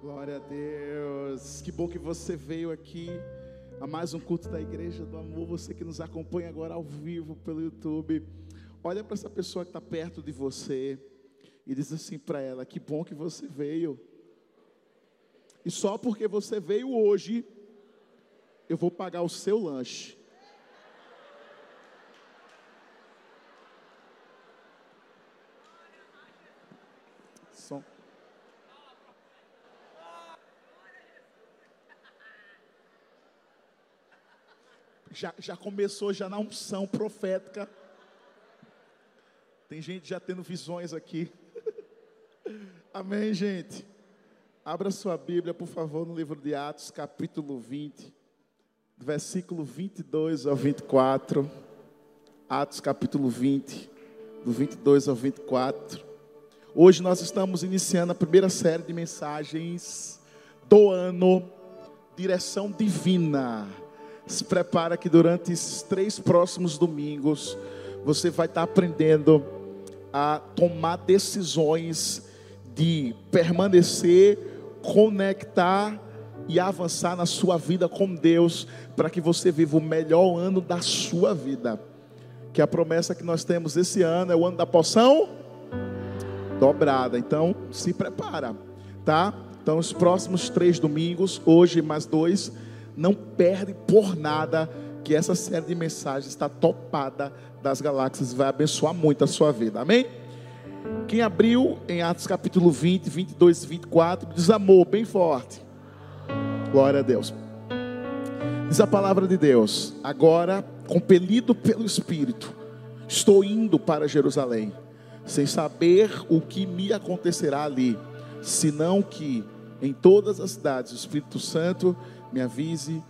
Glória a Deus. Que bom que você veio aqui a mais um culto da Igreja do Amor. Você que nos acompanha agora ao vivo pelo YouTube. Olha para essa pessoa que está perto de você e diz assim para ela: Que bom que você veio. E só porque você veio hoje, eu vou pagar o seu lanche. Já, já começou já na unção profética. Tem gente já tendo visões aqui. Amém, gente. Abra sua Bíblia, por favor, no livro de Atos, capítulo 20, versículo 22 ao 24. Atos, capítulo 20, do 22 ao 24. Hoje nós estamos iniciando a primeira série de mensagens do ano Direção Divina. Se prepara que durante esses três próximos domingos você vai estar aprendendo a tomar decisões de permanecer, conectar e avançar na sua vida com Deus, para que você viva o melhor ano da sua vida. Que a promessa que nós temos esse ano é o ano da poção dobrada. Então, se prepara, tá? Então, os próximos três domingos, hoje mais dois, não perde por nada que essa série de mensagens está topada das galáxias e vai abençoar muito a sua vida. Amém? Quem abriu em Atos capítulo 20, 22 e 24, diz amor bem forte. Glória a Deus. Diz a palavra de Deus: Agora, compelido pelo Espírito, estou indo para Jerusalém, sem saber o que me acontecerá ali, senão que em todas as cidades o Espírito Santo me avise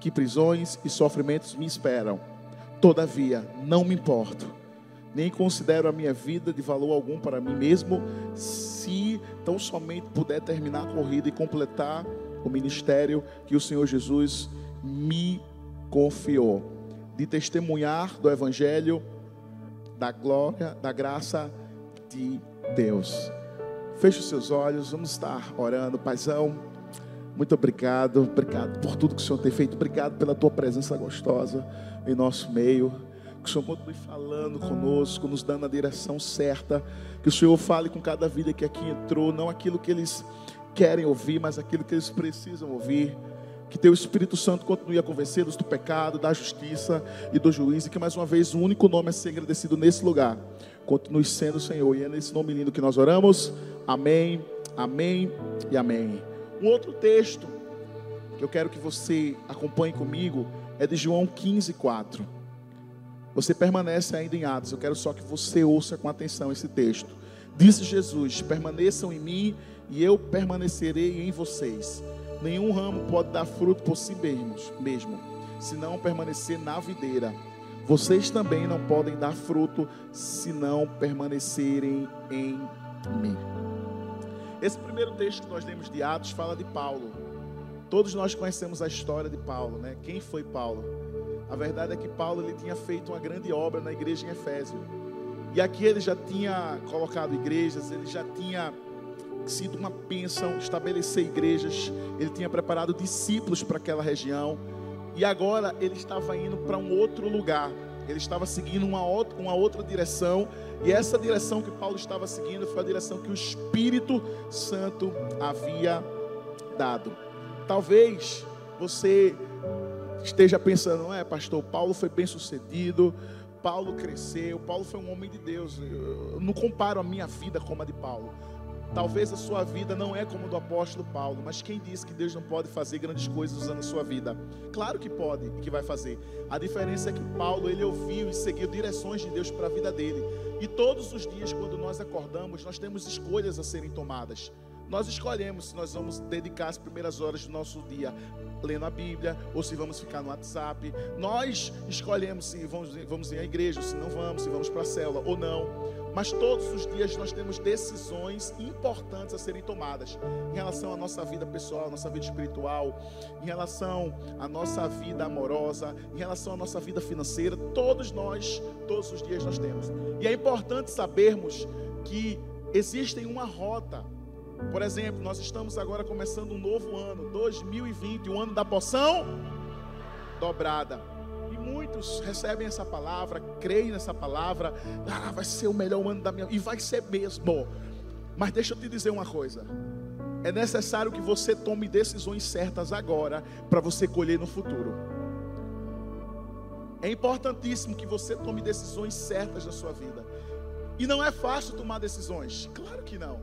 que prisões e sofrimentos me esperam. Todavia, não me importo, nem considero a minha vida de valor algum para mim mesmo, se tão somente puder terminar a corrida e completar o ministério que o Senhor Jesus me confiou, de testemunhar do Evangelho, da glória, da graça de Deus. Feche os seus olhos, vamos estar orando, Paizão. Muito obrigado, obrigado por tudo que o Senhor tem feito, obrigado pela tua presença gostosa em nosso meio. Que o Senhor continue falando conosco, nos dando a direção certa. Que o Senhor fale com cada vida que aqui entrou, não aquilo que eles querem ouvir, mas aquilo que eles precisam ouvir. Que teu Espírito Santo continue a convencê-los do pecado, da justiça e do juízo. E que mais uma vez o único nome a ser agradecido nesse lugar continue sendo o Senhor. E é nesse nome lindo que nós oramos. Amém, amém e amém. Um outro texto que eu quero que você acompanhe comigo é de João 15, 4. Você permanece ainda em Atos, eu quero só que você ouça com atenção esse texto. Disse Jesus: Permaneçam em mim e eu permanecerei em vocês. Nenhum ramo pode dar fruto por si mesmo, se não permanecer na videira. Vocês também não podem dar fruto se não permanecerem em mim. Esse primeiro texto que nós lemos de Atos fala de Paulo. Todos nós conhecemos a história de Paulo, né? Quem foi Paulo? A verdade é que Paulo ele tinha feito uma grande obra na igreja em Efésio. E aqui ele já tinha colocado igrejas, ele já tinha sido uma bênção estabelecer igrejas, ele tinha preparado discípulos para aquela região. E agora ele estava indo para um outro lugar. Ele estava seguindo uma outra, uma outra direção. E essa direção que Paulo estava seguindo foi a direção que o Espírito Santo havia dado. Talvez você esteja pensando, não é, pastor? Paulo foi bem sucedido, Paulo cresceu, Paulo foi um homem de Deus. Eu não comparo a minha vida com a de Paulo. Talvez a sua vida não é como a do apóstolo Paulo, mas quem disse que Deus não pode fazer grandes coisas usando a sua vida? Claro que pode e que vai fazer. A diferença é que Paulo, ele ouviu e seguiu direções de Deus para a vida dele. E todos os dias, quando nós acordamos, nós temos escolhas a serem tomadas. Nós escolhemos se nós vamos dedicar as primeiras horas do nosso dia lendo a Bíblia ou se vamos ficar no WhatsApp. Nós escolhemos se vamos, vamos ir à igreja, se não vamos, se vamos para a célula ou não. Mas todos os dias nós temos decisões importantes a serem tomadas em relação à nossa vida pessoal, nossa vida espiritual, em relação à nossa vida amorosa, em relação à nossa vida financeira. Todos nós, todos os dias nós temos. E é importante sabermos que existem uma rota Por exemplo, nós estamos agora começando um novo ano, 2020, o ano da poção dobrada. Muitos recebem essa palavra, creem nessa palavra, ah, vai ser o melhor ano da minha vida, e vai ser mesmo. Mas deixa eu te dizer uma coisa. É necessário que você tome decisões certas agora para você colher no futuro. É importantíssimo que você tome decisões certas na sua vida. E não é fácil tomar decisões. Claro que não.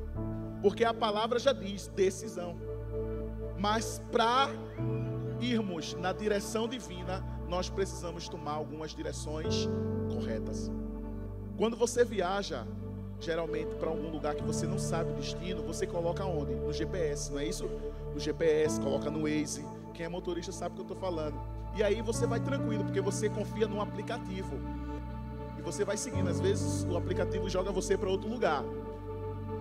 Porque a palavra já diz decisão. Mas para irmos na direção divina, nós precisamos tomar algumas direções corretas. Quando você viaja, geralmente para algum lugar que você não sabe o destino, você coloca onde? No GPS, não é isso? No GPS, coloca no Waze. Quem é motorista sabe o que eu estou falando. E aí você vai tranquilo, porque você confia num aplicativo. E você vai seguindo. Às vezes o aplicativo joga você para outro lugar.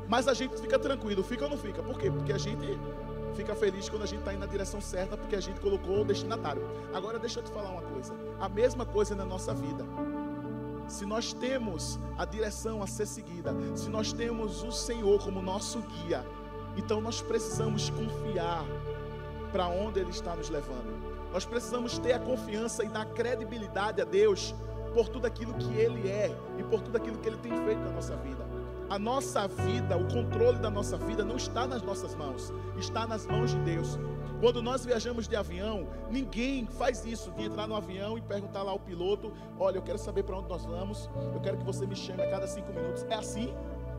Mas a gente fica tranquilo, fica ou não fica? Por quê? Porque a gente fica feliz quando a gente está indo na direção certa, porque a gente colocou o destinatário. Agora deixa eu te falar uma coisa. A mesma coisa na nossa vida. Se nós temos a direção a ser seguida, se nós temos o Senhor como nosso guia, então nós precisamos confiar para onde Ele está nos levando. Nós precisamos ter a confiança e dar credibilidade a Deus por tudo aquilo que Ele é e por tudo aquilo que Ele tem feito na nossa vida. A nossa vida, o controle da nossa vida não está nas nossas mãos, está nas mãos de Deus. Quando nós viajamos de avião, ninguém faz isso de entrar no avião e perguntar lá ao piloto: Olha, eu quero saber para onde nós vamos, eu quero que você me chame a cada cinco minutos. É assim?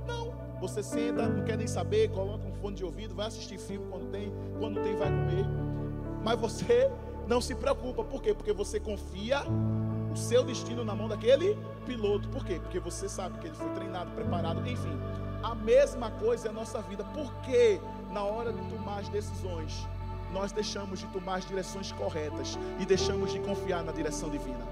Não. Você senta, não quer nem saber, coloca um fone de ouvido, vai assistir filme quando tem, quando tem, vai comer. Mas você não se preocupa, por quê? Porque você confia o seu destino na mão daquele piloto. Por quê? Porque você sabe que ele foi treinado, preparado, enfim. A mesma coisa é a nossa vida. Porque na hora de tomar as decisões, nós deixamos de tomar as direções corretas e deixamos de confiar na direção divina.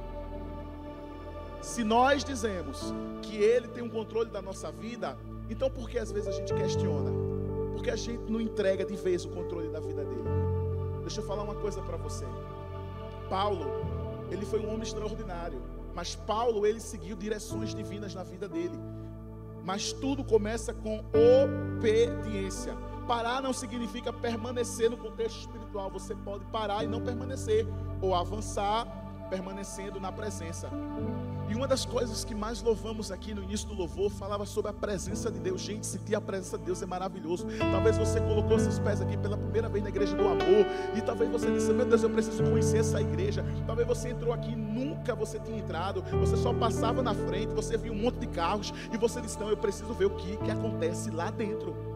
Se nós dizemos que Ele tem um controle da nossa vida, então por que às vezes a gente questiona? Porque a gente não entrega de vez o controle da vida dele. Deixa eu falar uma coisa para você. Paulo, ele foi um homem extraordinário, mas Paulo, ele seguiu direções divinas na vida dele. Mas tudo começa com obediência. Parar não significa permanecer no contexto espiritual. Você pode parar e não permanecer, ou avançar permanecendo na presença. E uma das coisas que mais louvamos aqui no início do louvor falava sobre a presença de Deus. Gente, sentir a presença de Deus é maravilhoso. Talvez você colocou seus pés aqui pela primeira vez na igreja do amor. E talvez você disse: Meu Deus, eu preciso conhecer essa igreja. Talvez você entrou aqui e nunca você tinha entrado. Você só passava na frente, você viu um monte de carros. E você disse: Não, eu preciso ver o que, que acontece lá dentro.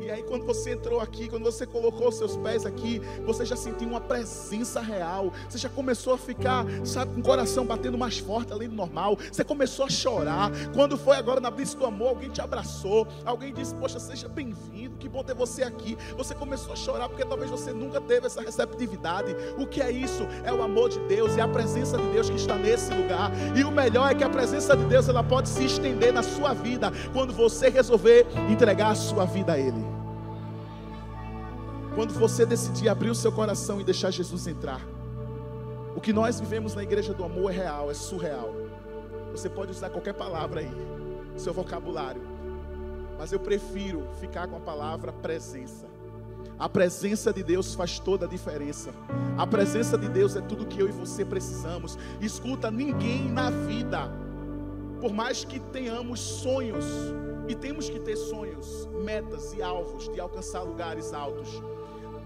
E aí, quando você entrou aqui, quando você colocou seus pés aqui, você já sentiu uma presença real. Você já começou a ficar, sabe, com o coração batendo mais forte além do normal. Você começou a chorar. Quando foi agora na brisa do amor, alguém te abraçou. Alguém disse: Poxa, seja bem-vindo. Que bom ter você aqui. Você começou a chorar porque talvez você nunca teve essa receptividade. O que é isso? É o amor de Deus, é a presença de Deus que está nesse lugar. E o melhor é que a presença de Deus ela pode se estender na sua vida quando você resolver entregar a sua vida a Ele. Quando você decidir abrir o seu coração e deixar Jesus entrar. O que nós vivemos na igreja do amor é real, é surreal. Você pode usar qualquer palavra aí, seu vocabulário. Mas eu prefiro ficar com a palavra presença. A presença de Deus faz toda a diferença. A presença de Deus é tudo que eu e você precisamos. Escuta, ninguém na vida, por mais que tenhamos sonhos, e temos que ter sonhos, metas e alvos de alcançar lugares altos.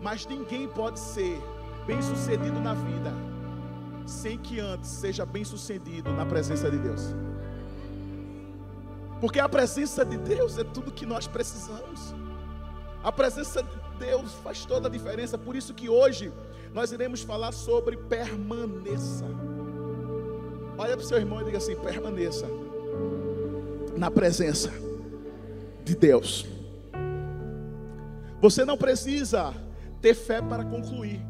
Mas ninguém pode ser bem sucedido na vida sem que antes seja bem sucedido na presença de Deus. Porque a presença de Deus é tudo que nós precisamos. A presença de Deus faz toda a diferença. Por isso que hoje nós iremos falar sobre permaneça. Olha para o seu irmão e diga assim: permaneça na presença de Deus. Você não precisa ter fé para concluir,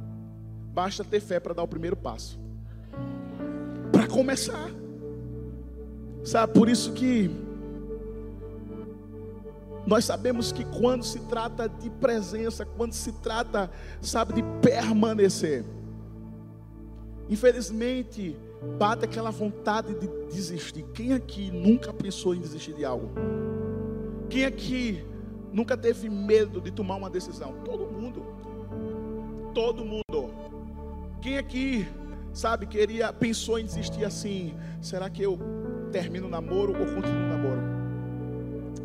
basta ter fé para dar o primeiro passo. Para começar. Sabe, por isso que nós sabemos que quando se trata de presença, quando se trata, sabe, de permanecer, infelizmente, bate aquela vontade de desistir. Quem aqui nunca pensou em desistir de algo? Quem aqui nunca teve medo de tomar uma decisão? Todo mundo. Todo mundo. Quem aqui, sabe, queria, pensou em desistir assim? Será que eu termino o namoro ou continuo o namoro?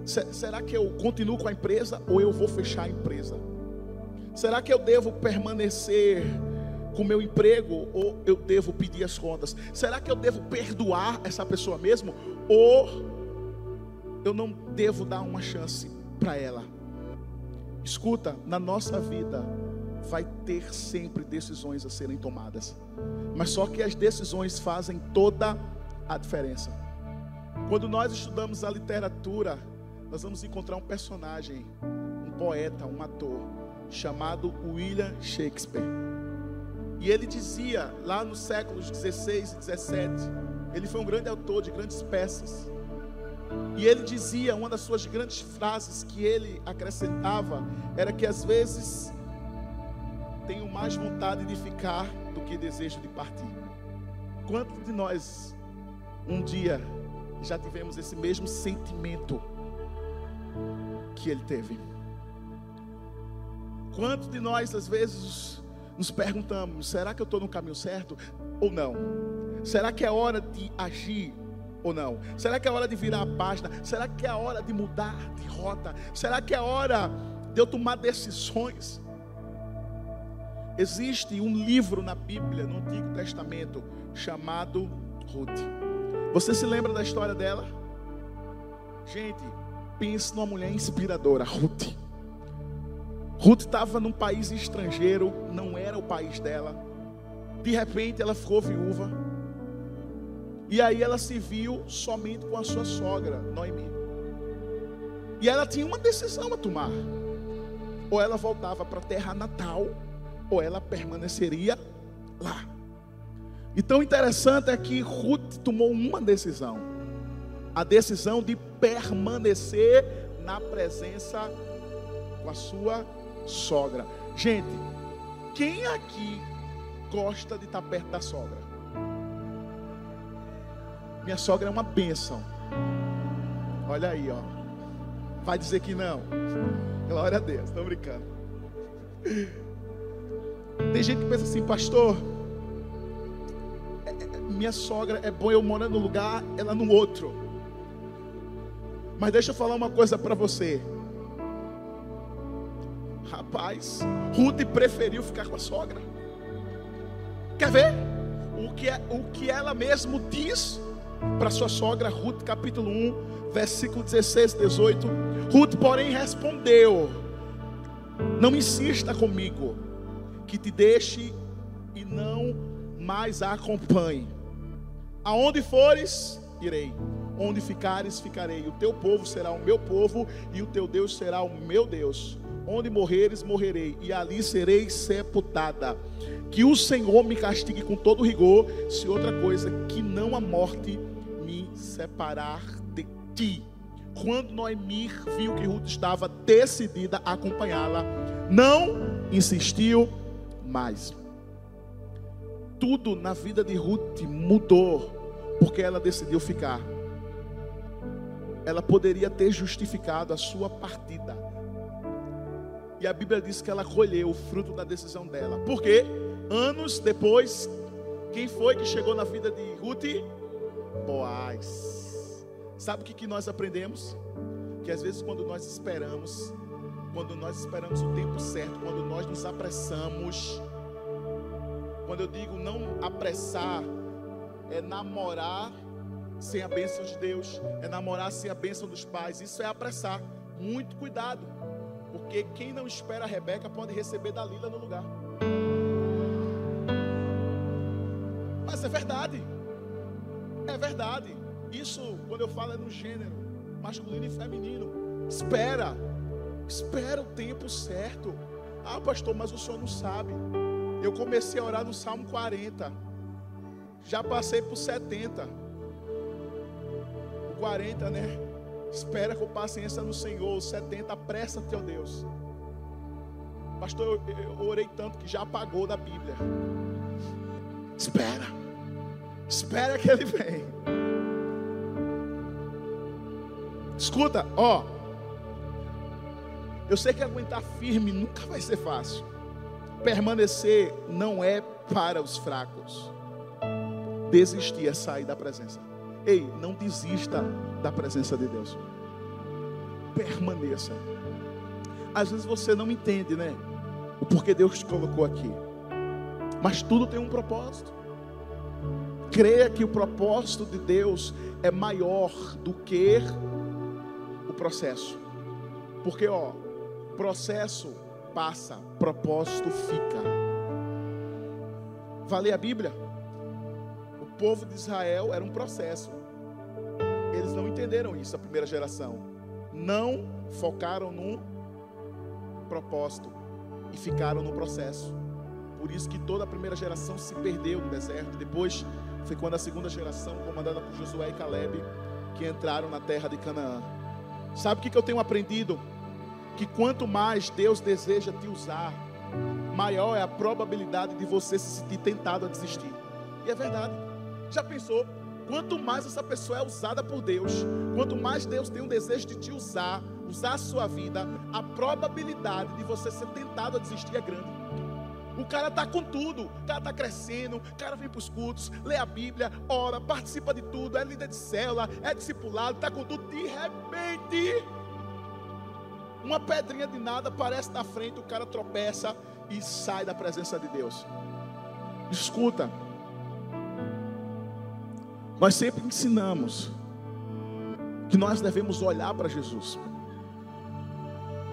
Será que eu continuo com a empresa ou eu vou fechar a empresa? Será que eu devo permanecer com meu emprego ou eu devo pedir as contas? Será que eu devo perdoar essa pessoa mesmo ou eu não devo dar uma chance para ela? Escuta, na nossa vida vai ter sempre decisões a serem tomadas. Mas só que as decisões fazem toda a diferença. Quando nós estudamos a literatura, nós vamos encontrar um personagem, um poeta, um ator, chamado William Shakespeare. E ele dizia, lá nos séculos 16 e 17, ele foi um grande autor de grandes peças. E ele dizia, uma das suas grandes frases que ele acrescentava, era que às vezes tenho mais vontade de ficar do que desejo de partir. Quantos de nós um dia já tivemos esse mesmo sentimento que ele teve? Quantos de nós às vezes nos perguntamos: será que eu estou no caminho certo ou não? Será que é hora de agir ou não? Será que é hora de virar a página? Será que é hora de mudar de rota? Será que é hora de eu tomar decisões? Existe um livro na Bíblia, no Antigo Testamento, chamado Ruth. Você se lembra da história dela? Gente, pense numa mulher inspiradora, Ruth. Ruth estava num país estrangeiro, não era o país dela. De repente ela ficou viúva. E aí ela se viu somente com a sua sogra, Noemi. E ela tinha uma decisão a tomar. Ou ela voltava para a terra natal, ou ela permaneceria lá. E tão interessante é que Ruth tomou uma decisão: a decisão de permanecer na presença com a sua sogra. Gente, quem aqui gosta de estar perto da sogra? Minha sogra é uma bênção. Olha aí, ó. Vai dizer que não. Glória a Deus, estou brincando. Tem gente que pensa assim, pastor. É, é, minha sogra é boa, eu moro num lugar, ela no outro. Mas deixa eu falar uma coisa para você. Rapaz, Ruth preferiu ficar com a sogra. Quer ver? O que, é, o que ela mesmo diz para sua sogra, Ruth, capítulo 1, versículo 16 e 18. Ruth, porém, respondeu: Não insista comigo, que te deixe e não mais a acompanhe. Aonde fores, irei. Onde ficares, ficarei. O teu povo será o meu povo, e o teu Deus será o meu Deus. Onde morreres, morrerei, e ali serei sepultada. Que o Senhor me castigue com todo rigor, se outra coisa que não a morte me separar de ti. Quando Noemi viu que Ruth estava decidida a acompanhá-la, não insistiu mais. Tudo na vida de Ruth mudou, porque ela decidiu ficar. Ela poderia ter justificado a sua partida, e a Bíblia diz que ela colheu o fruto da decisão dela. Porque anos depois, quem foi que chegou na vida de Ruth? Boaz. Sabe o que, nós aprendemos? Que às vezes quando nós esperamos, quando nós esperamos o tempo certo, quando nós nos apressamos, quando eu digo não apressar, é namorar sem a bênção de Deus, é namorar sem a bênção dos pais, isso é apressar. Muito cuidado. Porque quem não espera a Rebeca pode receber Dalila no lugar. Mas é verdade. É verdade. Isso, quando eu falo, é no gênero masculino e feminino. Espera. Espera o tempo certo. Ah, pastor, mas o senhor não sabe. Eu comecei a orar no Salmo 40. Já passei por 70. O 40, né? Espera com paciência no Senhor. 70, apressa-te, ó Deus. Pastor, eu, eu orei tanto que já apagou da Bíblia. Espera. Espera que ele vem. Escuta, ó. Eu sei que aguentar firme nunca vai ser fácil. Permanecer não é para os fracos. Desistir é sair da presença. Ei, não desista da presença de Deus. Permaneça. Às vezes você não entende, né? O porquê Deus te colocou aqui. Mas tudo tem um propósito. Creia que o propósito de Deus é maior do que o processo. Porque, ó, processo passa, propósito fica. Vale a Bíblia? O povo de Israel era um processo. Eles não entenderam isso, a primeira geração. Não focaram no propósito e ficaram no processo. Por isso que toda a primeira geração se perdeu no deserto. Depois foi quando a segunda geração, comandada por Josué e Caleb, que entraram na terra de Canaã. Sabe o que eu tenho aprendido? Que quanto mais Deus deseja te usar, maior é a probabilidade de você se sentir tentado a desistir. E é verdade. Já pensou? Quanto mais essa pessoa é usada por Deus, quanto mais Deus tem um desejo de te usar, usar a sua vida, a probabilidade de você ser tentado a desistir é grande. O cara está com tudo, o cara está crescendo, o cara vem para os cultos, lê a Bíblia, ora, participa de tudo, é líder de célula, é discipulado, está com tudo. De repente, uma pedrinha de nada aparece na frente, o cara tropeça e sai da presença de Deus. Escuta, nós sempre ensinamos que nós devemos olhar para Jesus.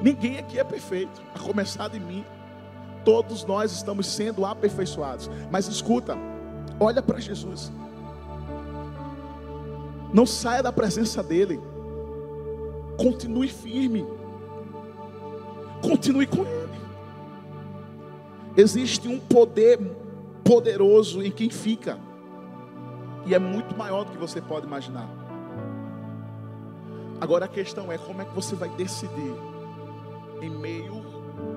Ninguém aqui é perfeito, a começar de mim. Todos nós estamos sendo aperfeiçoados. Mas escuta, olha para Jesus. Não saia da presença dEle. Continue firme. Continue com Ele. Existe um poder poderoso em quem fica. E é muito maior do que você pode imaginar. Agora a questão é como é que você vai decidir em meio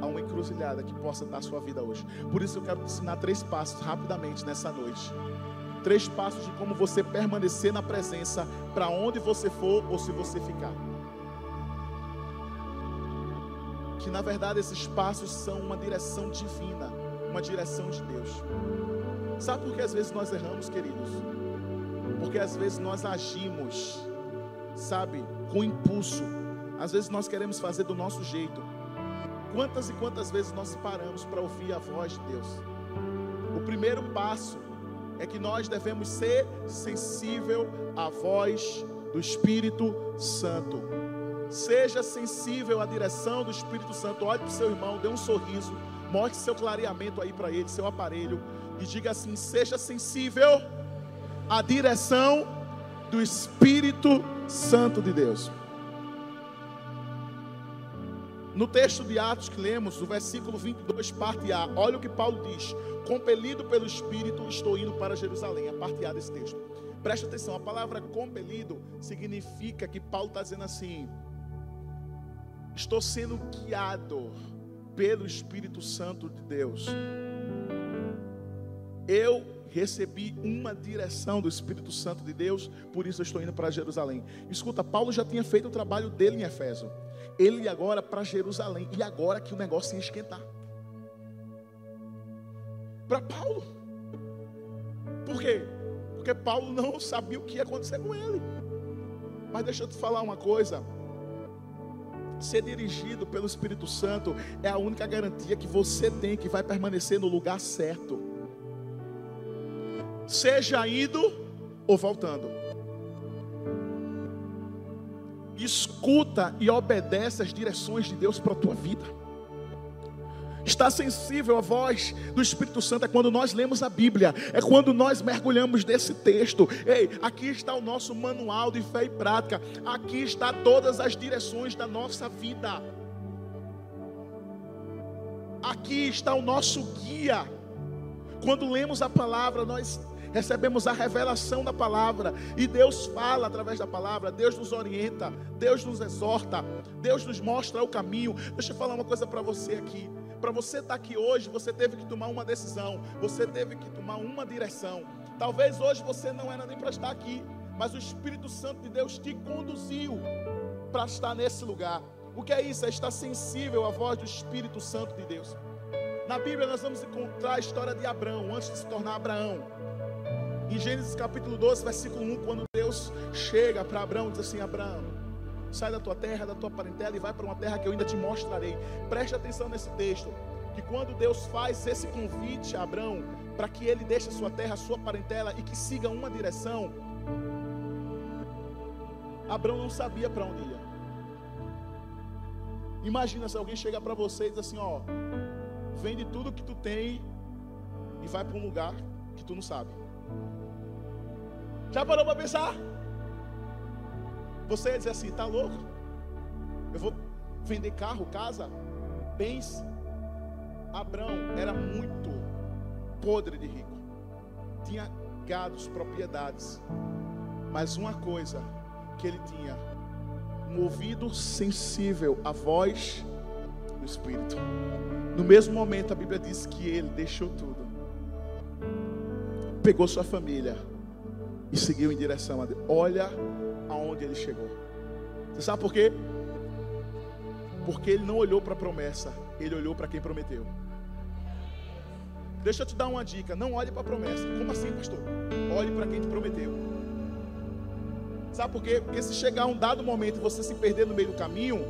a uma encruzilhada que possa dar a sua vida hoje. Por isso eu quero te ensinar três passos rapidamente nessa noite. Três passos de como você permanecer na presença para onde você for ou se você ficar. Que na verdade esses passos são uma direção divina, uma direção de Deus. Sabe por que às vezes nós erramos, queridos? Porque às vezes nós agimos, sabe, com impulso. Às vezes nós queremos fazer do nosso jeito. Quantas e quantas vezes nós paramos para ouvir a voz de Deus? O primeiro passo é que nós devemos ser sensível à voz do Espírito Santo. Seja sensível à direção do Espírito Santo. Olhe para o seu irmão, dê um sorriso, mostre seu clareamento aí para ele, seu aparelho, e diga assim: seja sensível à direção do Espírito Santo de Deus. No texto de Atos que lemos, o versículo 22, parte A, olha o que Paulo diz: Compelido pelo Espírito, estou indo para Jerusalém. A parte A desse texto. Preste atenção, a palavra compelido significa que Paulo está dizendo assim: Estou sendo guiado pelo Espírito Santo de Deus. Eu recebi uma direção do Espírito Santo de Deus, por isso eu estou indo para Jerusalém. Escuta, Paulo já tinha feito o trabalho dele em Efésio ele ia agora para Jerusalém. E agora que o negócio ia esquentar. Para Paulo. Por quê? Porque Paulo não sabia o que ia acontecer com ele. Mas deixa eu te falar uma coisa. Ser dirigido pelo Espírito Santo é a única garantia que você tem que vai permanecer no lugar certo. Seja indo ou voltando escuta e obedece as direções de Deus para a tua vida. Está sensível à voz do Espírito Santo é quando nós lemos a Bíblia, é quando nós mergulhamos nesse texto. Ei, aqui está o nosso manual de fé e prática, aqui está todas as direções da nossa vida. Aqui está o nosso guia. Quando lemos a palavra, nós recebemos a revelação da palavra e Deus fala através da palavra, Deus nos orienta, Deus nos exorta, Deus nos mostra o caminho. Deixa eu falar uma coisa para você aqui. Para você estar tá aqui hoje, você teve que tomar uma decisão, você teve que tomar uma direção. Talvez hoje você não era nem para estar aqui, mas o Espírito Santo de Deus te conduziu para estar nesse lugar. O que é isso? É estar sensível à voz do Espírito Santo de Deus. Na Bíblia nós vamos encontrar a história de Abraão, antes de se tornar Abraão. Em Gênesis capítulo 12, versículo 1, quando Deus chega para Abraão e diz assim: Abraão, sai da tua terra, da tua parentela e vai para uma terra que eu ainda te mostrarei. Preste atenção nesse texto, que quando Deus faz esse convite a Abraão, para que ele deixe a sua terra, a sua parentela e que siga uma direção, Abraão não sabia para onde ia. Imagina se alguém chega para você e diz assim: Ó, vende tudo que tu tem e vai para um lugar que tu não sabe. Já parou para pensar? Você ia dizer assim: tá louco? Eu vou vender carro, casa, bens. Abraão era muito podre de rico, tinha gados, propriedades, mas uma coisa que ele tinha um ouvido sensível à voz do Espírito. No mesmo momento, a Bíblia diz que ele deixou tudo, pegou sua família e seguiu em direção a Deus. Olha aonde ele chegou. Você sabe por quê? Porque ele não olhou para a promessa, ele olhou para quem prometeu. Deixa eu te dar uma dica: não olhe para a promessa. Como assim, pastor? Olhe para quem te prometeu. Sabe por quê? Porque se chegar um dado momento e você se perder no meio do caminho,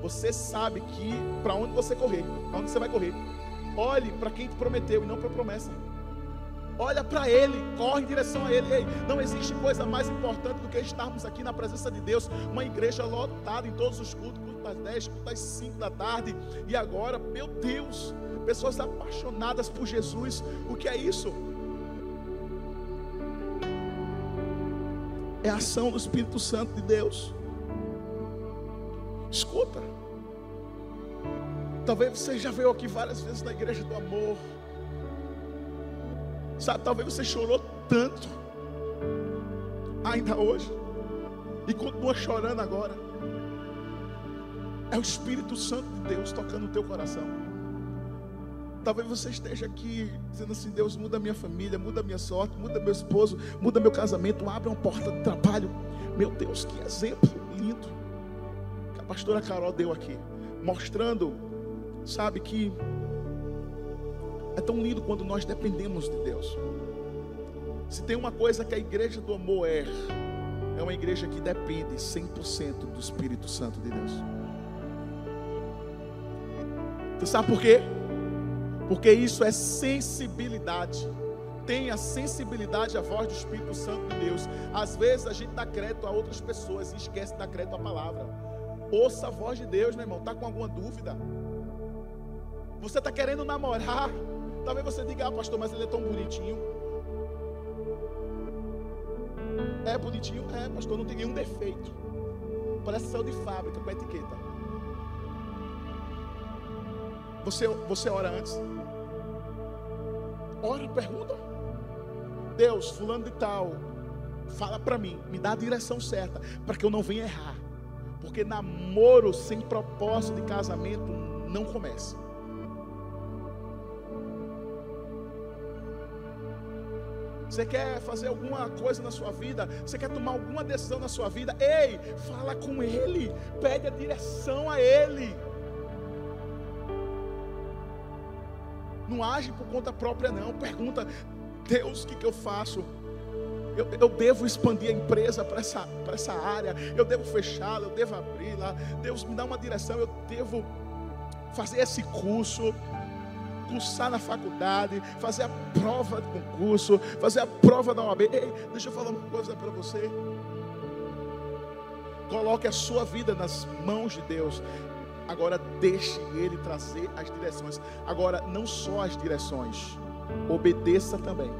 você sabe que para onde você correr, para onde você vai correr. Olhe para quem te prometeu e não para a promessa. Olha para Ele, corre em direção a Ele. Ei, não existe coisa mais importante do que estarmos aqui na presença de Deus. Uma igreja lotada em todos os cultos, culto das 10, culto das 5 da tarde. E agora, meu Deus, pessoas apaixonadas por Jesus. O que é isso? é a ação do Espírito Santo de Deus. Escuta. Talvez você já veio aqui várias vezes na igreja do amor. Sabe, talvez você chorou tanto ainda hoje e continua chorando agora. É o Espírito Santo de Deus tocando o teu coração. Talvez você esteja aqui dizendo assim: Deus, muda minha família, muda minha sorte, muda meu esposo, muda meu casamento, abre uma porta de trabalho. Meu Deus, que exemplo lindo que a pastora Carol deu aqui, mostrando, sabe, que é tão lindo quando nós dependemos de Deus. Se tem uma coisa que a igreja do amor é, é uma igreja que depende 100% do Espírito Santo de Deus. Você sabe por quê? porque isso é sensibilidade. Tenha sensibilidade à voz do Espírito Santo de Deus. Às vezes a gente dá crédito a outras pessoas e esquece de dar crédito à palavra. Ouça a voz de Deus, meu irmão. Está com alguma dúvida? Você está querendo namorar? Talvez você diga, ah, pastor, mas ele é tão bonitinho. É bonitinho? É, pastor, não tem nenhum defeito. Parece céu de fábrica com etiqueta. Você, você ora antes? Ora, pergunta. Deus, fulano de tal, fala para mim, me dá a direção certa, para que eu não venha errar. Porque namoro sem propósito de casamento não começa. Você quer fazer alguma coisa na sua vida? Você quer tomar alguma decisão na sua vida? Ei, fala com Ele, pede a direção a Ele. Não age por conta própria, não. Pergunta, Deus, o que, que eu faço? Eu, eu, devo expandir a empresa para essa, essa área, eu devo fechá-la, eu devo abrir lá. Deus me dá uma direção, eu devo fazer esse curso, cursar na faculdade, fazer a prova de concurso, fazer a prova da OAB. Ei, deixa eu falar uma coisa para você. Coloque a sua vida nas mãos de Deus. Agora deixe ele trazer as direções. Agora, não só as direções, obedeça também.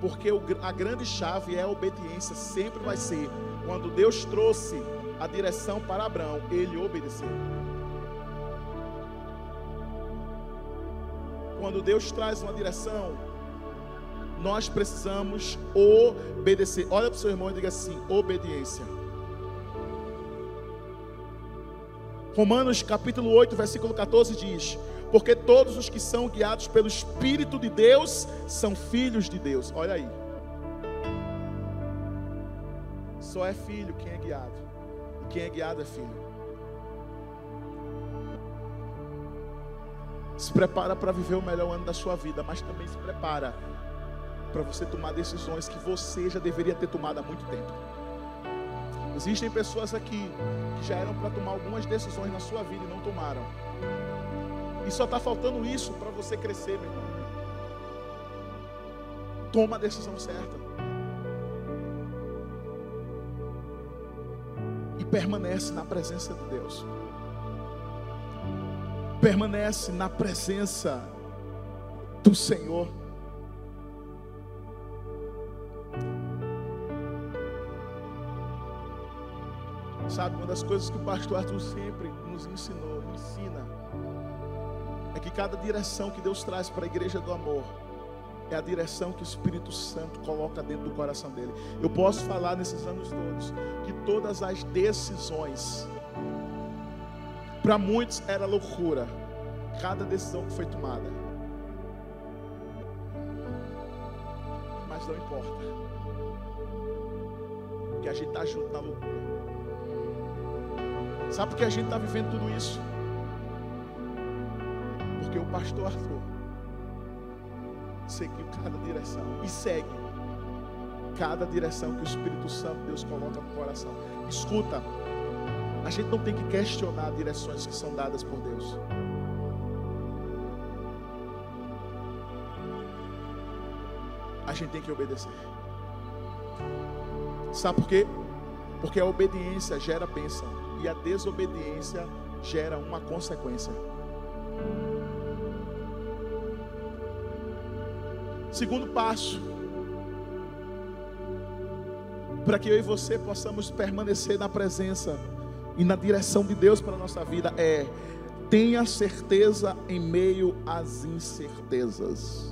Porque a grande chave é a obediência, sempre vai ser. Quando Deus trouxe a direção para Abraão, ele obedeceu. Quando Deus traz uma direção, nós precisamos obedecer. Olha para o seu irmão e diga assim: obediência. Romanos capítulo 8, versículo 14 diz: Porque todos os que são guiados pelo Espírito de Deus são filhos de Deus. Olha aí. Só é filho quem é guiado. E quem é guiado é filho. Se prepara para viver o melhor ano da sua vida, mas também se prepara para você tomar decisões que você já deveria ter tomado há muito tempo. Existem pessoas aqui que já eram para tomar algumas decisões na sua vida e não tomaram. E só está faltando isso para você crescer, meu irmão. Toma a decisão certa. E permanece na presença de Deus. Permanece na presença do Senhor. Sabe, uma das coisas que o pastor Arthur sempre nos ensinou, ensina, é que cada direção que Deus traz para a igreja do amor é a direção que o Espírito Santo coloca dentro do coração dele. Eu posso falar nesses anos todos que todas as decisões, para muitos era loucura, cada decisão que foi tomada, mas não importa, porque a gente está junto na loucura. Sabe por que a gente está vivendo tudo isso? Porque o pastor Arthur seguiu cada direção e segue cada direção que o Espírito Santo Deus coloca no coração. Escuta, a gente não tem que questionar direções que são dadas por Deus. A gente tem que obedecer. Sabe por quê? Porque a obediência gera bênção e a desobediência gera uma consequência. Segundo passo, para que eu e você possamos permanecer na presença e na direção de Deus para a nossa vida, é tenha certeza em meio às incertezas.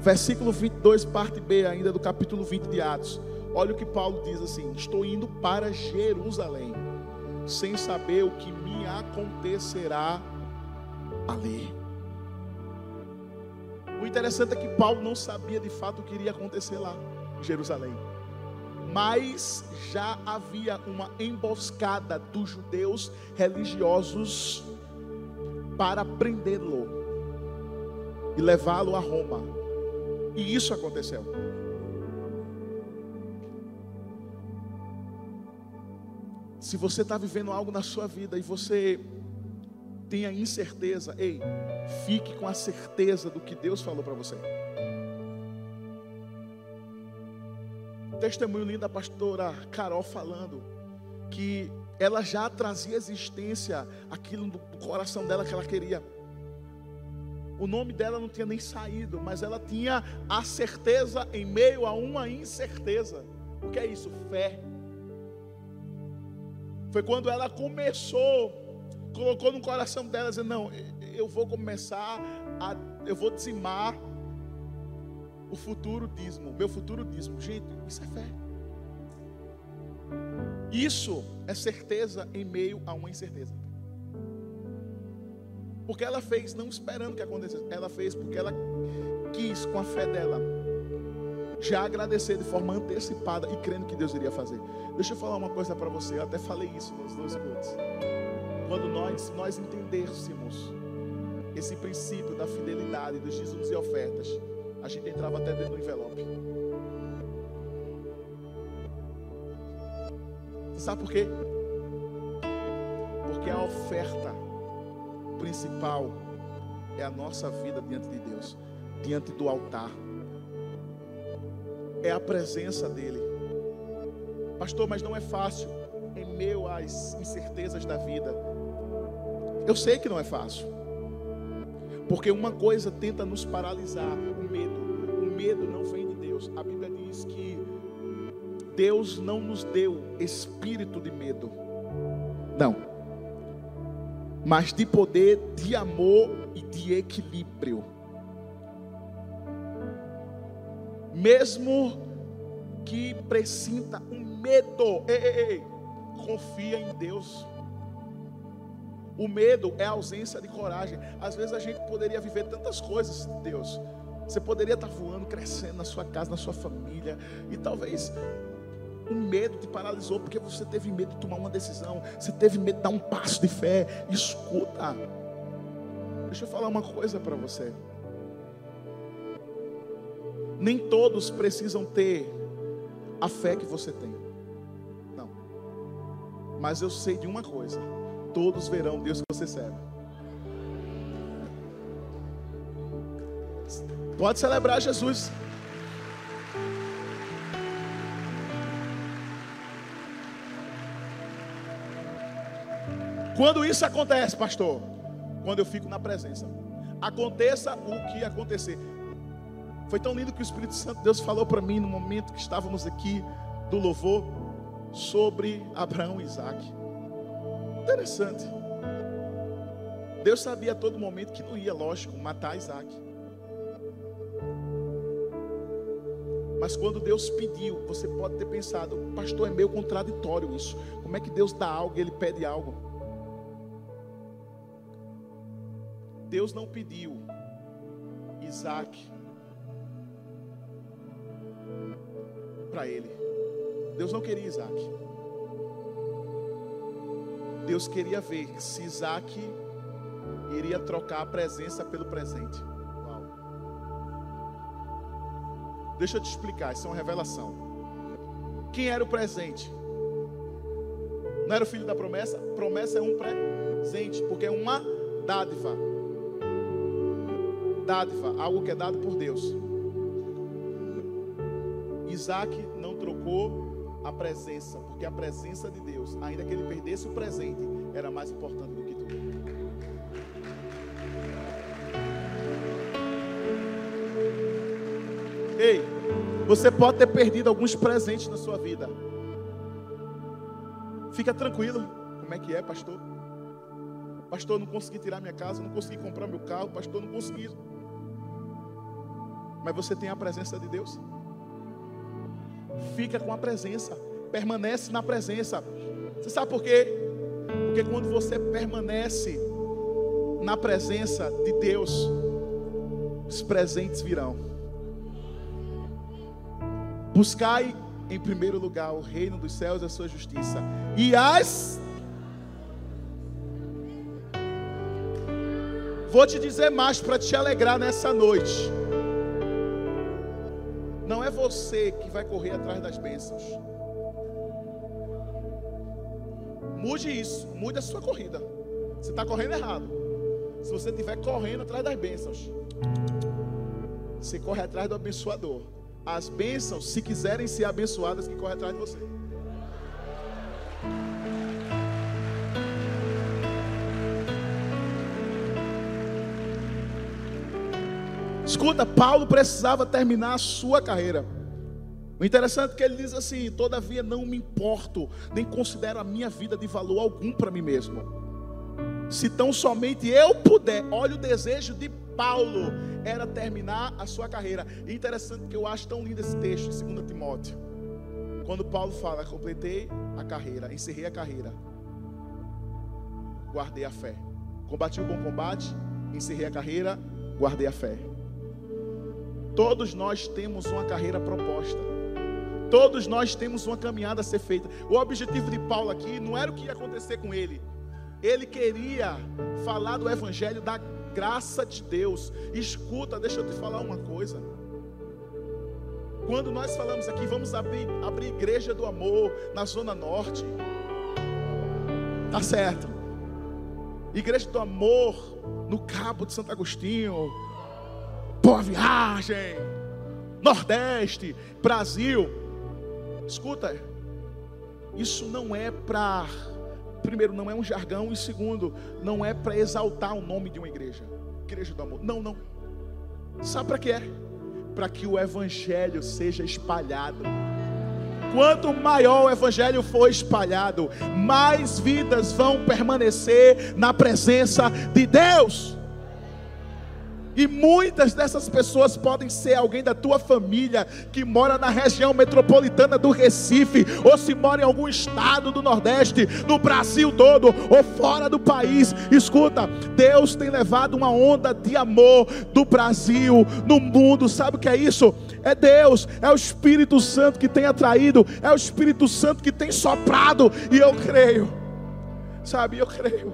Versículo 22, parte B, ainda do capítulo 20 de Atos. Olha o que Paulo diz assim: Estou indo para Jerusalém sem saber o que me acontecerá ali. O interessante é que Paulo não sabia de fato o que iria acontecer lá em Jerusalém. Mas já havia uma emboscada dos judeus religiosos para prendê-lo e levá-lo a Roma. E isso aconteceu. Se você está vivendo algo na sua vida e você tem a incerteza, ei, fique com a certeza do que Deus falou para você. Testemunho lindo da pastora Carol falando que ela já trazia existência aquilo do coração dela que ela queria. O nome dela não tinha nem saído, mas ela tinha a certeza em meio a uma incerteza. O que é isso? Fé. Foi quando ela começou, colocou no coração dela, dizendo: Não, eu vou começar a, eu vou dizimar o futuro dízimo, meu futuro dízimo. Gente, isso é fé. Isso é certeza em meio a uma incerteza. Porque ela fez não esperando que acontecesse, ela fez porque ela quis com a fé dela já agradecer de forma antecipada e crendo que Deus iria fazer. Deixa eu falar uma coisa para você, eu até falei isso nos dois cultos. Quando nós, nós entendêssemos esse princípio da fidelidade, dos dízimos e ofertas, a gente entrava até dentro do envelope. Sabe por quê? Porque a oferta principal é a nossa vida diante de Deus, diante do altar é a presença dEle. Pastor, mas não é fácil em meio às incertezas da vida. Eu sei que não é fácil. Porque uma coisa tenta nos paralisar, medo. Não vem de Deus. A Bíblia diz que Deus não nos deu espírito de medo. Não. Mas de poder, de amor e de equilíbrio. mesmo que presinta um medo, ei, ei, ei, confia em Deus. O medo é a ausência de coragem. Às vezes a gente poderia viver tantas coisas de Deus. Você poderia estar voando, crescendo na sua casa, na sua família, e talvez o medo te paralisou porque você teve medo de tomar uma decisão, você teve medo de dar um passo de fé. Escuta, Deixa eu falar uma coisa para você. Nem todos precisam ter a fé que você tem. Não. Mas eu sei de uma coisa: todos verão Deus que você serve. Pode celebrar Jesus. Quando isso acontece, pastor? Quando eu fico na presença. Aconteça o que acontecer. Foi tão lindo que o Espírito Santo Deus falou para mim no momento que estávamos aqui do louvor sobre Abraão e Isaac. Interessante. Deus sabia a todo momento que não ia, lógico, matar Isaac. Mas quando Deus pediu, você pode ter pensado, pastor, é meio contraditório isso. Como é que Deus dá algo e ele pede algo? Deus não pediu Isaac para ele. Deus não queria Isaac. Deus queria ver se Isaac iria trocar a presença pelo presente. Deixa eu te explicar, isso é uma revelação. Quem era o presente? Não era o filho da promessa? Promessa é um presente, porque é uma dádiva dádiva, algo que é dado por Deus. Isaac não trocou a presença, porque a presença de Deus, ainda que ele perdesse o presente, era mais importante do que Ei, você pode ter perdido alguns presentes na sua vida. Fica tranquilo. Como é que é, pastor? Pastor, não consegui tirar minha casa, não consegui comprar meu carro, pastor, não consegui mas você tem a presença de Deus. Fica com a presença, permanece na presença. Você sabe por quê? Porque quando você permanece na presença de Deus, os presentes virão. Buscai em primeiro lugar o reino dos céus e a sua justiça, e as Vou te dizer mais para te alegrar nessa noite. Não é você que vai correr atrás das bênçãos. Mude isso, mude a sua corrida. Você está correndo errado. Se você estiver correndo atrás das bênçãos, você corre atrás do abençoador. As bênçãos, se quiserem ser abençoadas, que corre atrás de você. Escuta, Paulo precisava terminar a sua carreira. O interessante é que ele diz assim: Todavia não me importo, nem considero a minha vida de valor algum para mim mesmo. Se tão somente eu puder, olha o desejo de Paulo, era terminar a sua carreira. Interessante que eu acho tão lindo esse texto em 2 Timóteo. Quando Paulo fala: Completei a carreira, encerrei a carreira, guardei a fé. Combati o bom combate, encerrei a carreira, guardei a fé. Todos nós temos uma carreira proposta. Todos nós temos uma caminhada a ser feita. O objetivo de Paulo aqui não era o que ia acontecer com ele. Ele queria falar do evangelho da graça de Deus. Escuta, deixa eu te falar uma coisa. Quando nós falamos aqui, vamos abrir, abrir igreja do amor na zona norte. Tá certo. Igreja do amor no Cabo de Santo Agostinho Boa Viagem, Nordeste, Brasil. Escuta, isso não é para, primeiro, não é um jargão, e segundo, não é para exaltar o nome de uma igreja, igreja do amor. Não, não. Sabe para que é? Para que o evangelho seja espalhado. Quanto maior o evangelho for espalhado, mais vidas vão permanecer na presença de Deus. E muitas dessas pessoas podem ser alguém da tua família que mora na região metropolitana do Recife, ou se mora em algum estado do Nordeste, no Brasil todo, ou fora do país. Escuta, Deus tem levado uma onda de amor do Brasil no mundo. Sabe o que é isso? É Deus, é o Espírito Santo que tem atraído, é o Espírito Santo que tem soprado, e eu creio, sabe, eu creio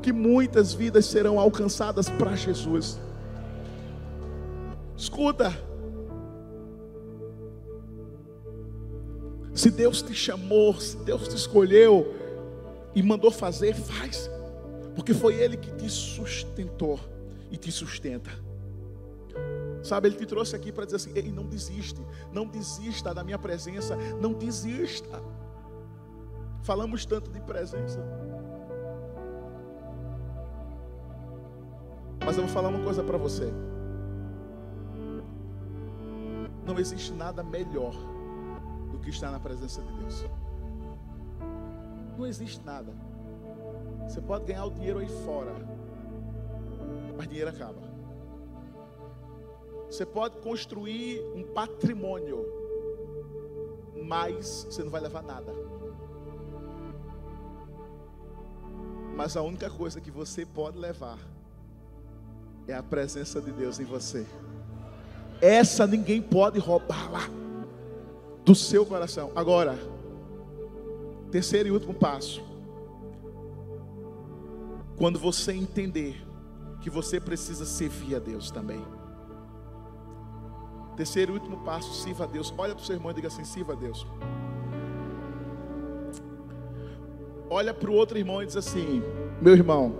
que muitas vidas serão alcançadas para Jesus. Escuta. Se Deus te chamou, se Deus te escolheu e mandou fazer, faz. Porque foi Ele que te sustentou e te sustenta. Sabe, Ele te trouxe aqui para dizer assim: Ei, não desiste, não desista da minha presença, não desista. Falamos tanto de presença. Mas eu vou falar uma coisa para você. Não existe nada melhor do que estar na presença de Deus. Não existe nada. Você pode ganhar o dinheiro aí fora, mas dinheiro acaba. Você pode construir um patrimônio, mas você não vai levar nada. Mas a única coisa que você pode levar é a presença de Deus em você. Essa ninguém pode roubar lá do seu coração. Agora, terceiro e último passo. Quando você entender que você precisa servir a Deus também. Terceiro e último passo, sirva a Deus. Olha para o seu irmão e diga assim: sirva a Deus. Olha para o outro irmão e diz assim: meu irmão,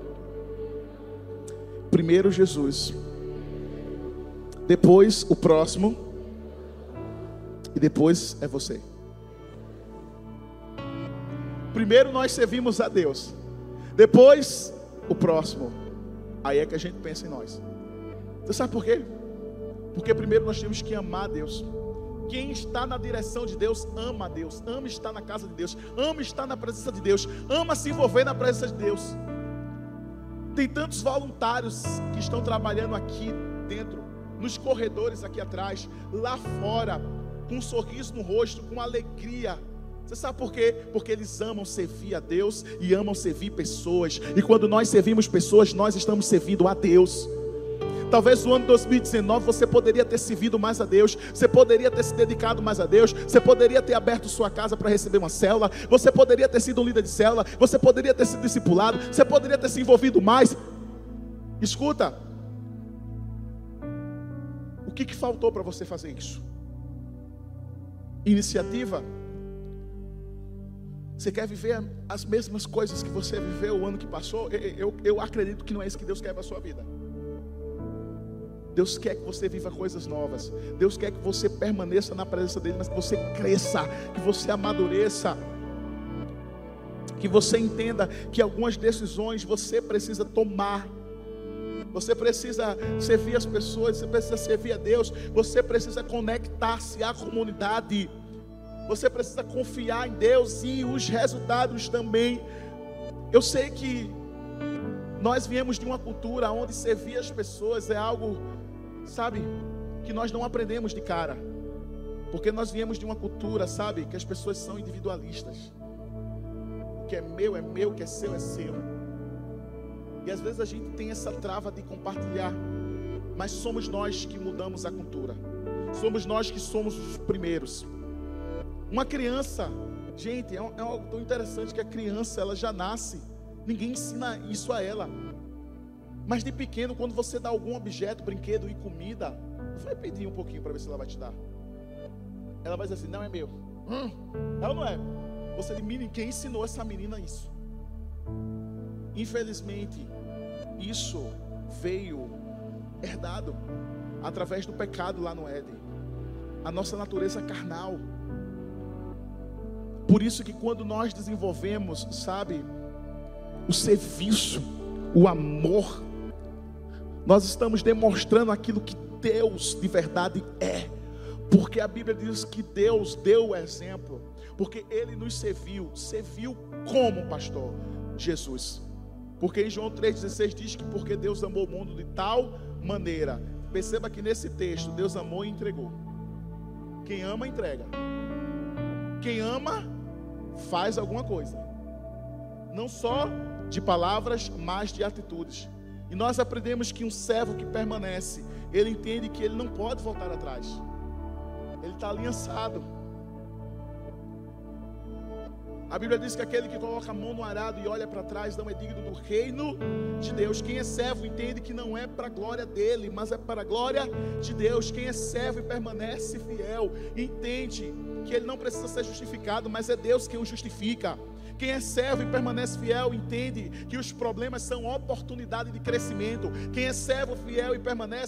primeiro Jesus, depois o próximo, e depois é você. Primeiro nós servimos a Deus, depois o próximo, aí é que a gente pensa em nós. Você sabe por quê? Porque primeiro nós temos que amar a Deus. Quem está na direção de Deus ama a Deus, ama estar na casa de Deus, ama estar na presença de Deus, ama se envolver na presença de Deus. Tem tantos voluntários que estão trabalhando aqui dentro, nos corredores aqui atrás, lá fora, com um sorriso no rosto, com alegria. Você sabe por quê? Porque eles amam servir a Deus e amam servir pessoas. E quando nós servimos pessoas, nós estamos servindo a Deus. Talvez no ano 2019 você poderia ter servido mais a Deus, você poderia ter se dedicado mais a Deus, você poderia ter aberto sua casa para receber uma célula, você poderia ter sido um líder de célula, você poderia ter sido discipulado, você poderia ter se envolvido mais. Escuta, o que, que faltou para você fazer isso? Iniciativa? Você quer viver as mesmas coisas que você viveu o ano que passou? Eu, eu, eu acredito que não é isso que Deus quer para a sua vida. Deus quer que você viva coisas novas. Deus quer que você permaneça na presença dEle, mas que você cresça, que você amadureça. Que você entenda que algumas decisões você precisa tomar. Você precisa servir as pessoas, você precisa servir a Deus, você precisa conectar-se à comunidade. Você precisa confiar em Deus e os resultados também. Eu sei que nós viemos de uma cultura onde servir as pessoas é algo sabe, que nós não aprendemos de cara. Porque nós viemos de uma cultura, sabe, que as pessoas são individualistas. O que é meu é meu, o que é seu é seu. E às vezes a gente tem essa trava de compartilhar. Mas somos nós que mudamos a cultura. Somos nós que somos os primeiros. Uma criança, gente, é, é algo tão interessante que a criança ela já nasce. Ninguém ensina isso a ela. Mas de pequeno, quando você dá algum objeto, brinquedo e comida, vai pedir um pouquinho para ver se ela vai te dar. Ela vai dizer assim: não é meu. Hum, ela não é. Você diz, quem ensinou essa menina isso? Infelizmente, isso veio herdado através do pecado lá no Éden. A nossa natureza carnal. Por isso que quando nós desenvolvemos, sabe, o serviço, o amor, nós estamos demonstrando aquilo que Deus de verdade é. Porque a Bíblia diz que Deus deu o exemplo, porque Ele nos serviu, serviu como pastor? Jesus. Porque em João 3,16 diz que porque Deus amou o mundo de tal maneira. Perceba que nesse texto Deus amou e entregou. Quem ama, entrega. Quem ama, faz alguma coisa. Não só de palavras, mas de atitudes. E nós aprendemos que um servo que permanece, ele entende que ele não pode voltar atrás. Ele está aliançado. A Bíblia diz que aquele que coloca a mão no arado e olha para trás não é digno do reino de Deus. Quem é servo entende que não é para a glória dele, mas é para a glória de Deus. Quem é servo e permanece fiel, entende que ele não precisa ser justificado, mas é Deus quem o justifica. Quem é servo e permanece fiel entende que os problemas são oportunidade de crescimento. Quem é servo fiel e permanece